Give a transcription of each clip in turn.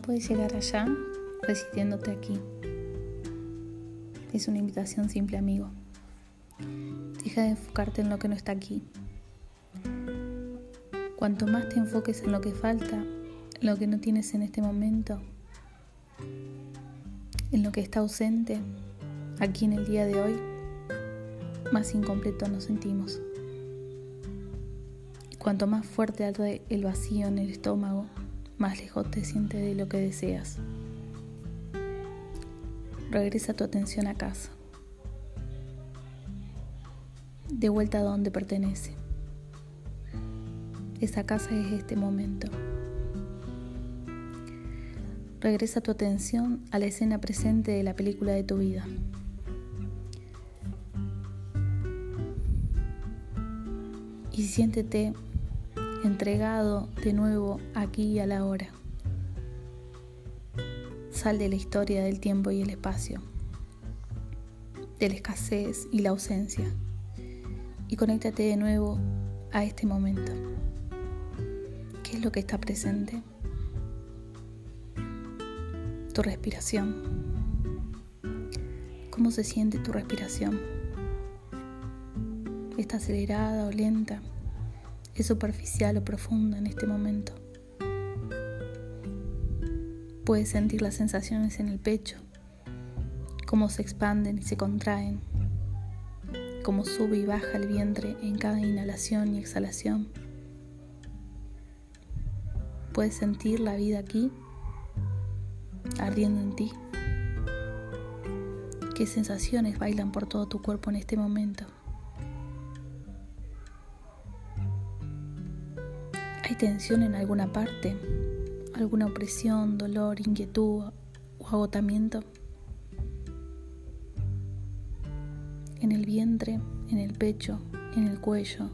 puedes llegar allá resistiéndote aquí. Es una invitación simple, amigo. Deja de enfocarte en lo que no está aquí. Cuanto más te enfoques en lo que falta, lo que no tienes en este momento, en lo que está ausente, aquí en el día de hoy, más incompleto nos sentimos. Cuanto más fuerte arde el vacío en el estómago, más lejos te sientes de lo que deseas. Regresa tu atención a casa, de vuelta a donde pertenece. Esa casa es este momento. Regresa tu atención a la escena presente de la película de tu vida. Y siéntete entregado de nuevo aquí y a la hora. Sal de la historia del tiempo y el espacio, de la escasez y la ausencia, y conéctate de nuevo a este momento. ¿Qué es lo que está presente? Tu respiración. ¿Cómo se siente tu respiración? ¿Está acelerada o lenta? ¿Es superficial o profunda en este momento? Puedes sentir las sensaciones en el pecho, cómo se expanden y se contraen, cómo sube y baja el vientre en cada inhalación y exhalación. Puedes sentir la vida aquí ardiendo en ti. ¿Qué sensaciones bailan por todo tu cuerpo en este momento? Tensión en alguna parte? ¿Alguna opresión, dolor, inquietud o agotamiento? En el vientre, en el pecho, en el cuello,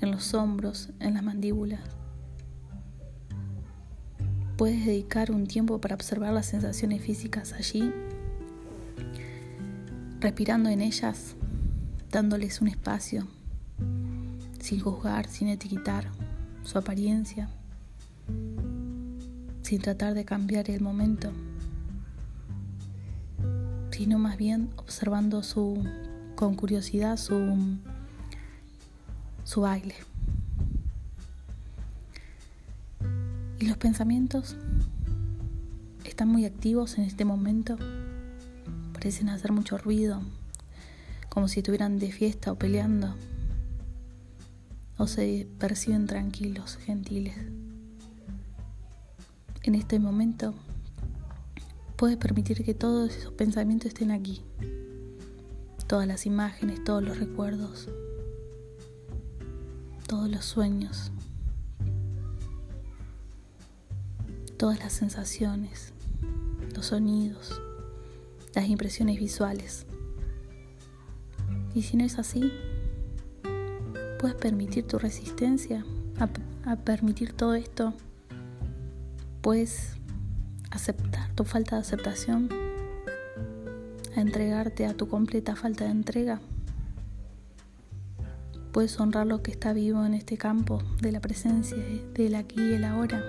en los hombros, en las mandíbulas. Puedes dedicar un tiempo para observar las sensaciones físicas allí, respirando en ellas, dándoles un espacio, sin juzgar, sin etiquetar su apariencia, sin tratar de cambiar el momento, sino más bien observando su, con curiosidad su, su baile. Y los pensamientos están muy activos en este momento. Parecen hacer mucho ruido, como si estuvieran de fiesta o peleando. O se perciben tranquilos, gentiles. En este momento puedes permitir que todos esos pensamientos estén aquí. Todas las imágenes, todos los recuerdos, todos los sueños. todas las sensaciones, los sonidos, las impresiones visuales. Y si no es así, puedes permitir tu resistencia a, permitir todo esto. Puedes aceptar tu falta de aceptación, a entregarte a tu completa falta de entrega. Puedes honrar lo que está vivo en este campo de la presencia, del aquí y el ahora.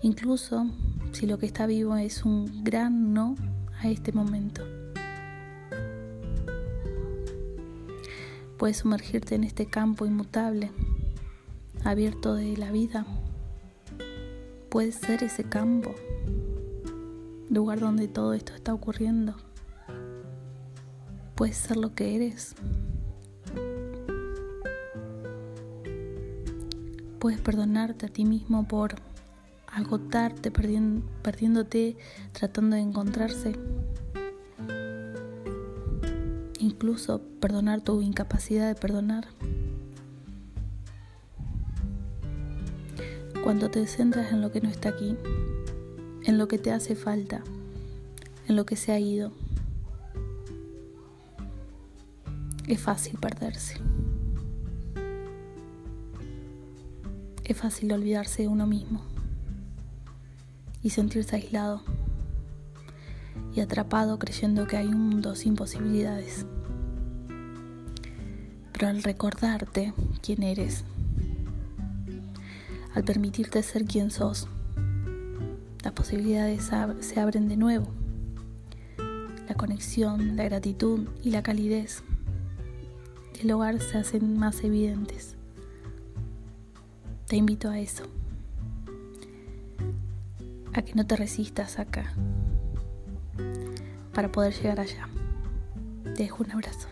incluso si lo que está vivo es un gran no a este momento. Puedes sumergirte en este campo inmutable, abierto de la vida. Puedes ser ese campo, lugar donde todo esto está ocurriendo. Puedes ser lo que eres. Puedes perdonarte a ti mismo por agotarte, perdiéndote, tratando de encontrarse. Incluso perdonar tu incapacidad de perdonar. Cuando te centras en lo que no está aquí, en lo que te hace falta, en lo que se ha ido, es fácil perderse. Es fácil olvidarse de uno mismo y sentirse aislado y atrapado creyendo que hay un mundo sin posibilidades. Pero al recordarte quién eres, Al permitirte ser quien sos, las posibilidades se abren de nuevo. La conexión, la gratitud y la calidez del hogar se hacen más evidentes. Te invito a eso, a que no te resistas acá para poder llegar allá. Te dejo un abrazo.